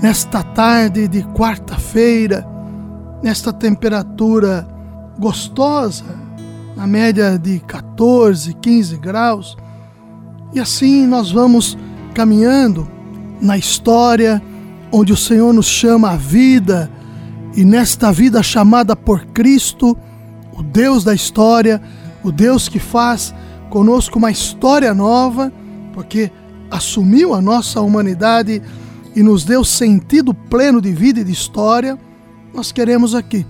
nesta tarde de quarta-feira, nesta temperatura gostosa, na média de 14, 15 graus. E assim nós vamos caminhando na história onde o Senhor nos chama à vida, e nesta vida chamada por Cristo, o Deus da história, o Deus que faz conosco uma história nova, porque assumiu a nossa humanidade e nos deu sentido pleno de vida e de história, nós queremos aqui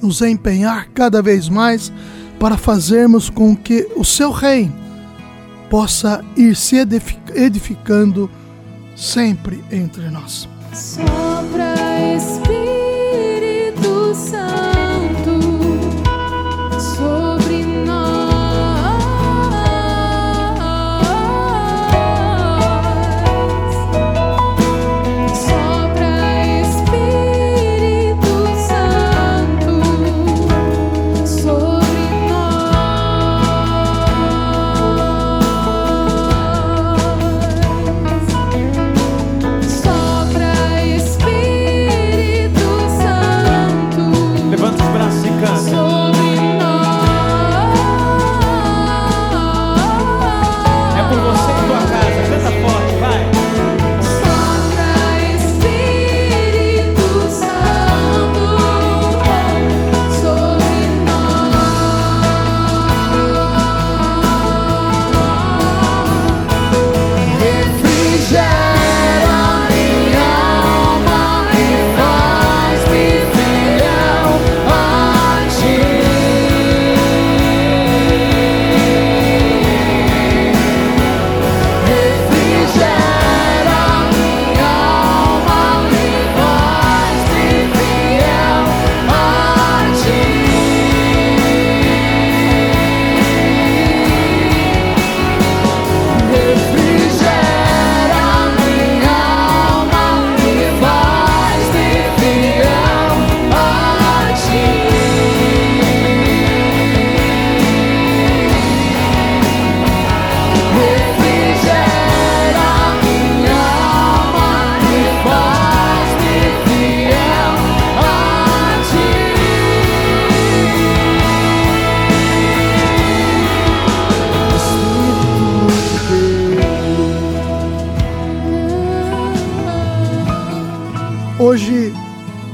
nos empenhar cada vez mais para fazermos com que o seu reino possa ir se edificando sempre entre nós. Sopra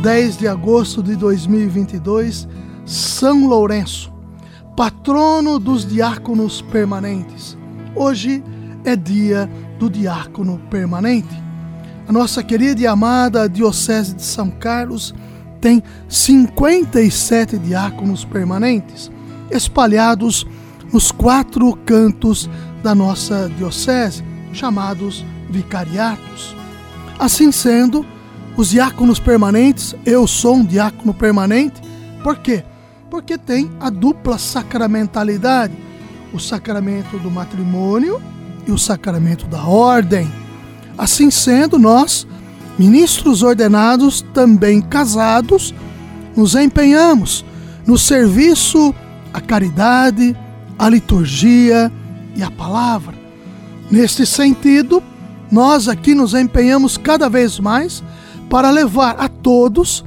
10 de agosto de 2022, São Lourenço, patrono dos diáconos permanentes. Hoje é dia do diácono permanente. A nossa querida e amada Diocese de São Carlos tem 57 diáconos permanentes, espalhados nos quatro cantos da nossa diocese, chamados vicariatos. Assim sendo, os diáconos permanentes, eu sou um diácono permanente, por quê? Porque tem a dupla sacramentalidade, o sacramento do matrimônio e o sacramento da ordem. Assim sendo, nós, ministros ordenados, também casados, nos empenhamos no serviço à caridade, à liturgia e à palavra. Neste sentido, nós aqui nos empenhamos cada vez mais para levar a todos,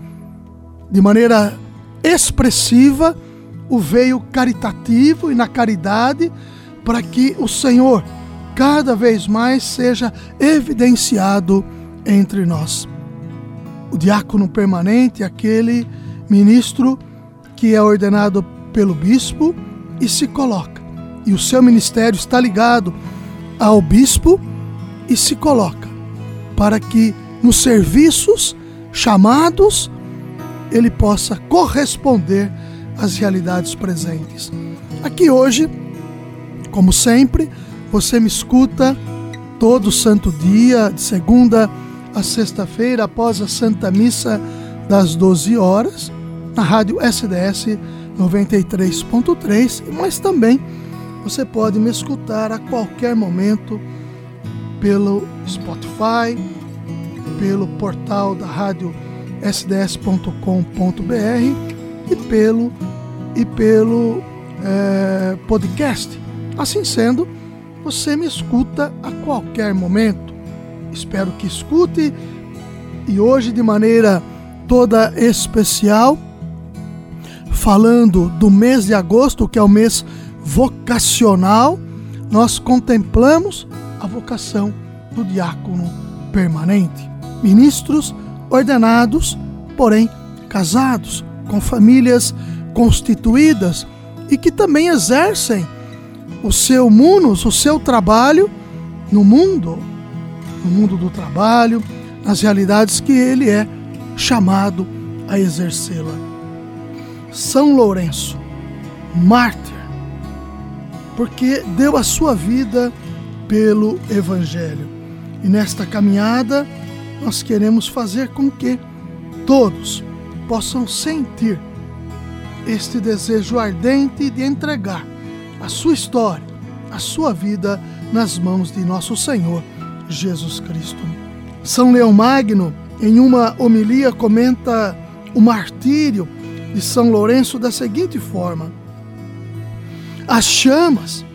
de maneira expressiva, o veio caritativo e na caridade, para que o Senhor cada vez mais seja evidenciado entre nós. O diácono permanente é aquele ministro que é ordenado pelo bispo e se coloca. E o seu ministério está ligado ao bispo e se coloca para que nos serviços chamados, ele possa corresponder às realidades presentes. Aqui hoje, como sempre, você me escuta todo santo dia, de segunda a sexta-feira após a Santa Missa das 12 horas, na rádio SDS 93.3, mas também você pode me escutar a qualquer momento pelo Spotify, pelo portal da rádio sds.com.br e pelo e pelo é, podcast. Assim sendo, você me escuta a qualquer momento. Espero que escute e hoje de maneira toda especial, falando do mês de agosto, que é o mês vocacional, nós contemplamos a vocação do diácono permanente. Ministros ordenados, porém casados, com famílias constituídas e que também exercem o seu munus, o seu trabalho no mundo, no mundo do trabalho, nas realidades que ele é chamado a exercê-la. São Lourenço, mártir, porque deu a sua vida pelo Evangelho. E nesta caminhada, nós queremos fazer com que todos possam sentir este desejo ardente de entregar a sua história, a sua vida nas mãos de nosso Senhor Jesus Cristo. São Leão Magno, em uma homilia, comenta o martírio de São Lourenço da seguinte forma: As chamas,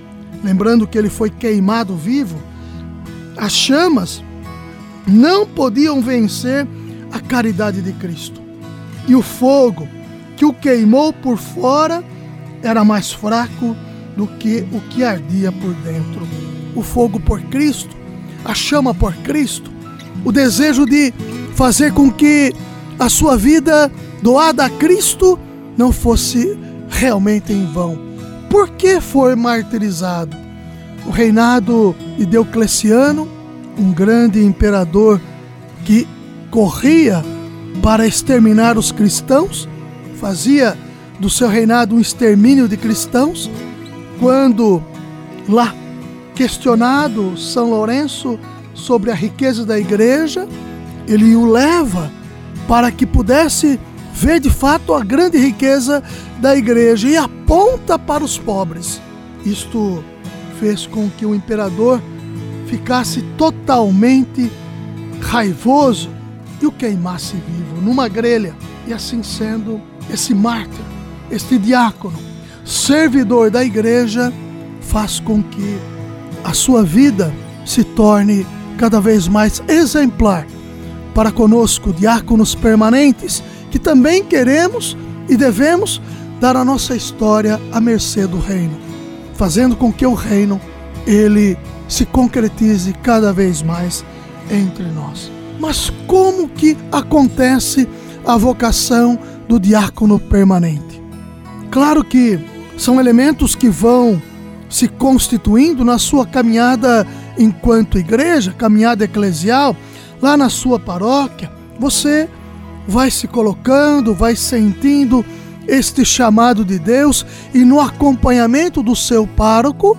lembrando que ele foi queimado vivo, as chamas não podiam vencer a caridade de Cristo. E o fogo que o queimou por fora era mais fraco do que o que ardia por dentro. O fogo por Cristo, a chama por Cristo, o desejo de fazer com que a sua vida doada a Cristo não fosse realmente em vão. Por que foi martirizado? O reinado de Diocleciano um grande imperador que corria para exterminar os cristãos, fazia do seu reinado um extermínio de cristãos, quando lá questionado São Lourenço sobre a riqueza da igreja, ele o leva para que pudesse ver de fato a grande riqueza da igreja e aponta para os pobres. Isto fez com que o imperador ficasse totalmente raivoso e o queimasse vivo numa grelha. E assim sendo, esse mártir, este diácono, servidor da igreja, faz com que a sua vida se torne cada vez mais exemplar para conosco, diáconos permanentes, que também queremos e devemos dar a nossa história à mercê do reino, fazendo com que o reino ele se concretize cada vez mais entre nós. Mas como que acontece a vocação do diácono permanente? Claro que são elementos que vão se constituindo na sua caminhada enquanto igreja, caminhada eclesial, lá na sua paróquia, você vai se colocando, vai sentindo este chamado de Deus e no acompanhamento do seu pároco,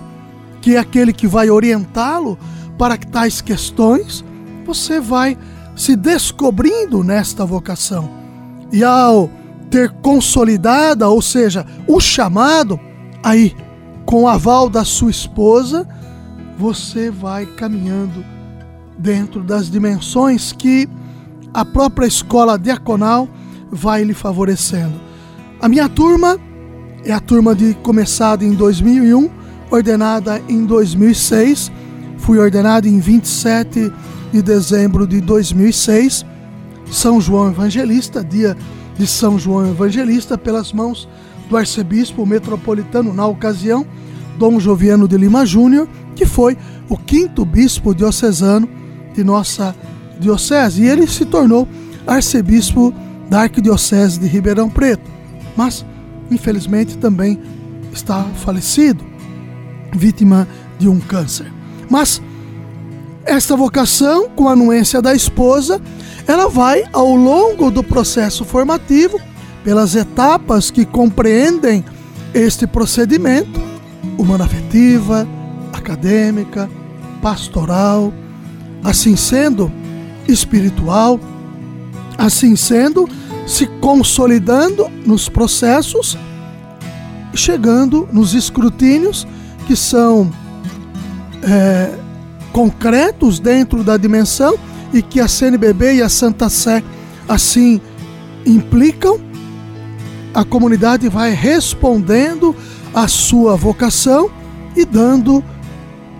que é aquele que vai orientá-lo para tais questões, você vai se descobrindo nesta vocação. E ao ter consolidada, ou seja, o chamado, aí, com o aval da sua esposa, você vai caminhando dentro das dimensões que a própria escola diaconal vai lhe favorecendo. A minha turma é a turma de começada em 2001 ordenada em 2006. Fui ordenado em 27 de dezembro de 2006. São João Evangelista, dia de São João Evangelista, pelas mãos do arcebispo metropolitano na ocasião, Dom Joviano de Lima Júnior, que foi o quinto bispo diocesano de nossa diocese. E ele se tornou arcebispo da Arquidiocese de Ribeirão Preto. Mas, infelizmente, também está falecido vítima de um câncer. Mas esta vocação, com a anuência da esposa, ela vai ao longo do processo formativo, pelas etapas que compreendem este procedimento, humana-afetiva, acadêmica, pastoral. Assim sendo, espiritual. Assim sendo, se consolidando nos processos, chegando nos escrutínios que são é, concretos dentro da dimensão e que a CNBB e a Santa Sé assim implicam, a comunidade vai respondendo à sua vocação e dando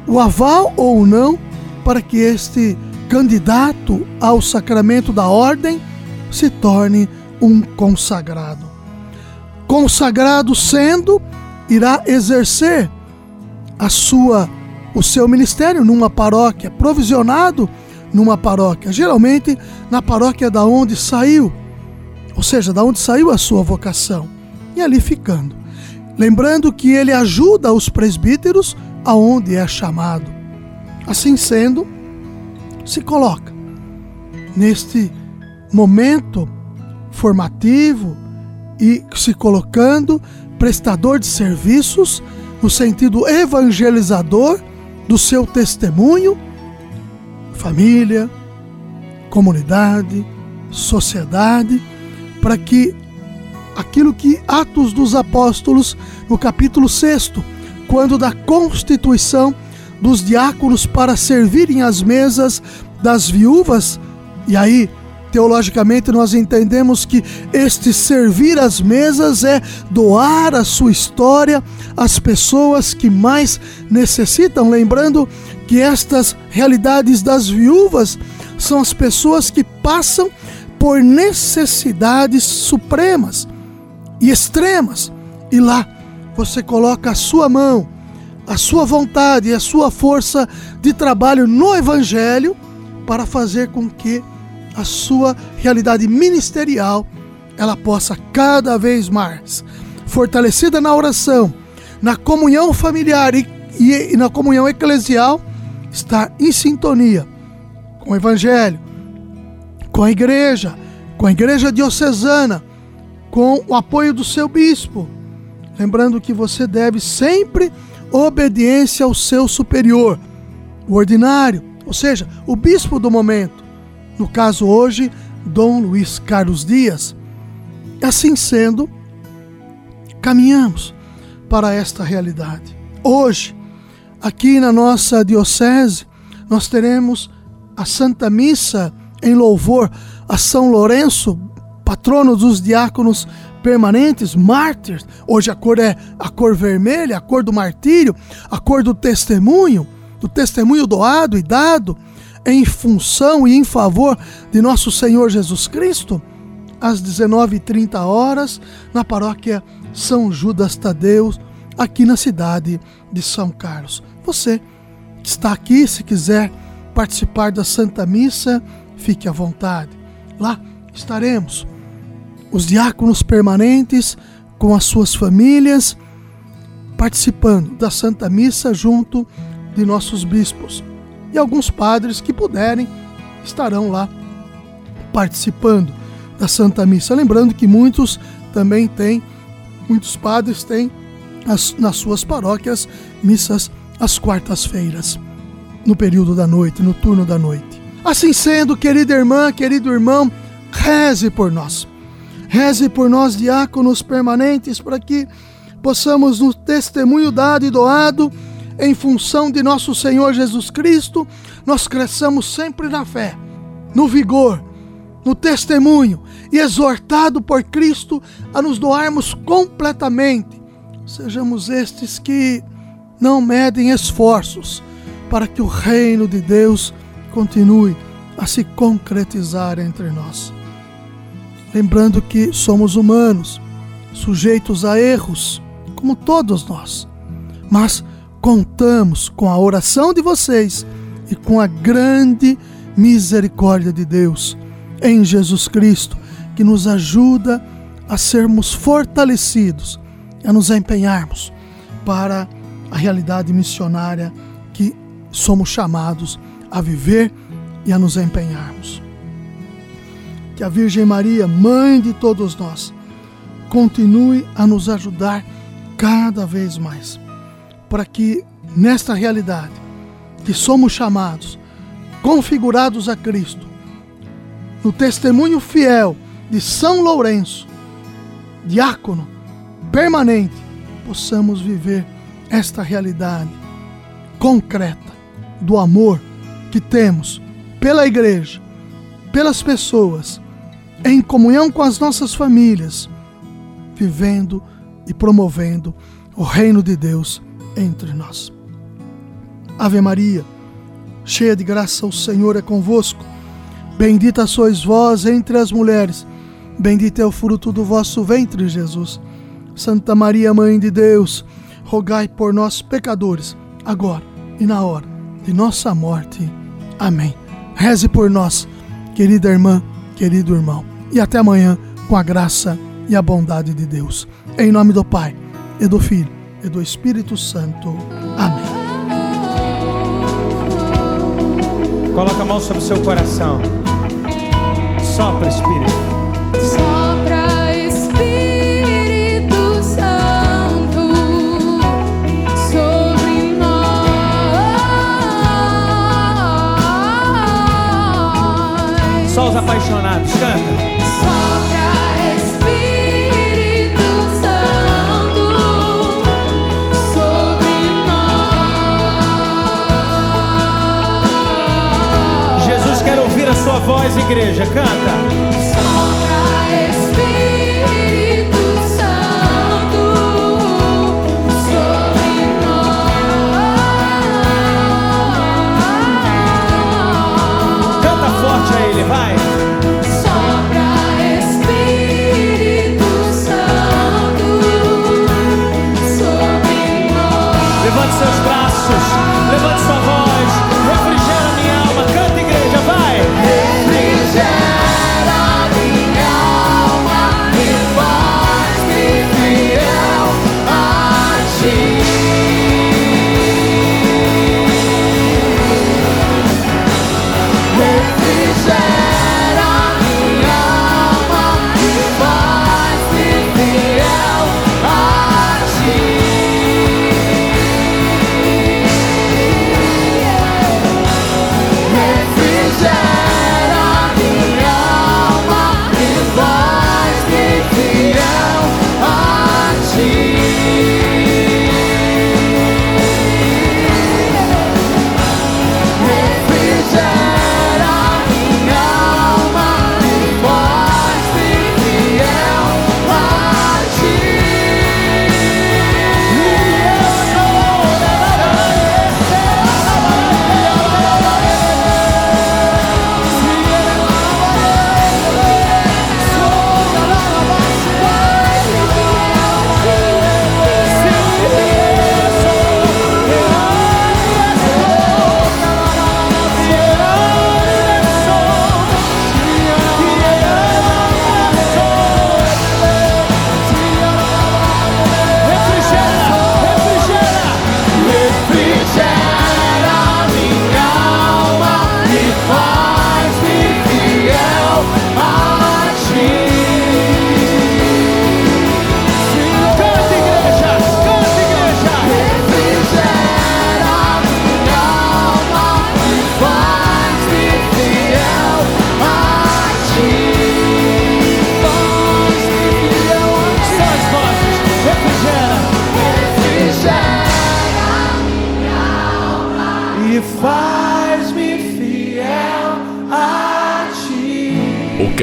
o aval ou não para que este candidato ao sacramento da ordem se torne um consagrado. Consagrado sendo, irá exercer a sua o seu ministério numa paróquia, provisionado numa paróquia, geralmente na paróquia da onde saiu, ou seja, da onde saiu a sua vocação, e ali ficando. Lembrando que ele ajuda os presbíteros aonde é chamado. Assim sendo, se coloca neste momento formativo e se colocando prestador de serviços no sentido evangelizador do seu testemunho, família, comunidade, sociedade, para que aquilo que Atos dos Apóstolos, no capítulo 6, quando da constituição dos diáconos para servirem as mesas das viúvas, e aí teologicamente nós entendemos que este servir as mesas é doar a sua história às pessoas que mais necessitam, lembrando que estas realidades das viúvas são as pessoas que passam por necessidades supremas e extremas. E lá você coloca a sua mão, a sua vontade e a sua força de trabalho no Evangelho para fazer com que a sua realidade ministerial ela possa cada vez mais, fortalecida na oração, na comunhão familiar e, e, e na comunhão eclesial, estar em sintonia com o Evangelho, com a igreja, com a igreja diocesana, com o apoio do seu bispo. Lembrando que você deve sempre obediência ao seu superior, o ordinário, ou seja, o bispo do momento no caso hoje, Dom Luiz Carlos Dias. Assim sendo, caminhamos para esta realidade. Hoje, aqui na nossa diocese, nós teremos a Santa Missa em louvor a São Lourenço, patrono dos diáconos permanentes, mártires. Hoje a cor é a cor vermelha, a cor do martírio, a cor do testemunho, do testemunho doado e dado em função e em favor de nosso Senhor Jesus Cristo, às 19h30 horas, na paróquia São Judas Tadeu, aqui na cidade de São Carlos. Você que está aqui, se quiser participar da Santa Missa, fique à vontade. Lá estaremos os diáconos permanentes com as suas famílias participando da Santa Missa junto de nossos bispos e alguns padres que puderem estarão lá participando da Santa Missa. Lembrando que muitos também têm, muitos padres têm as, nas suas paróquias missas às quartas-feiras, no período da noite, no turno da noite. Assim sendo, querida irmã, querido irmão, reze por nós. Reze por nós, diáconos permanentes, para que possamos, no testemunho dado e doado, em função de nosso Senhor Jesus Cristo, nós cresçamos sempre na fé, no vigor, no testemunho e exortado por Cristo a nos doarmos completamente. Sejamos estes que não medem esforços para que o reino de Deus continue a se concretizar entre nós. Lembrando que somos humanos, sujeitos a erros, como todos nós, mas contamos com a oração de vocês e com a grande misericórdia de Deus em Jesus Cristo, que nos ajuda a sermos fortalecidos, a nos empenharmos para a realidade missionária que somos chamados a viver e a nos empenharmos. Que a Virgem Maria, mãe de todos nós, continue a nos ajudar cada vez mais para que nesta realidade que somos chamados, configurados a Cristo, no testemunho fiel de São Lourenço, diácono permanente, possamos viver esta realidade concreta do amor que temos pela igreja, pelas pessoas, em comunhão com as nossas famílias, vivendo e promovendo o reino de Deus entre nós. Ave Maria, cheia de graça, o Senhor é convosco. Bendita sois vós entre as mulheres, bendito é o fruto do vosso ventre, Jesus. Santa Maria, Mãe de Deus, rogai por nós, pecadores, agora e na hora de nossa morte. Amém. Reze por nós, querida irmã, querido irmão. E até amanhã, com a graça e a bondade de Deus. Em nome do Pai, e do Filho, e do Espírito Santo. Amém. Coloca a mão sobre o seu coração. Sopra, Espírito. Sopra, Espírito Santo, sobre nós. Só os apaixonados, canta. Igreja. Canta.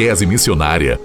Catequese Missionária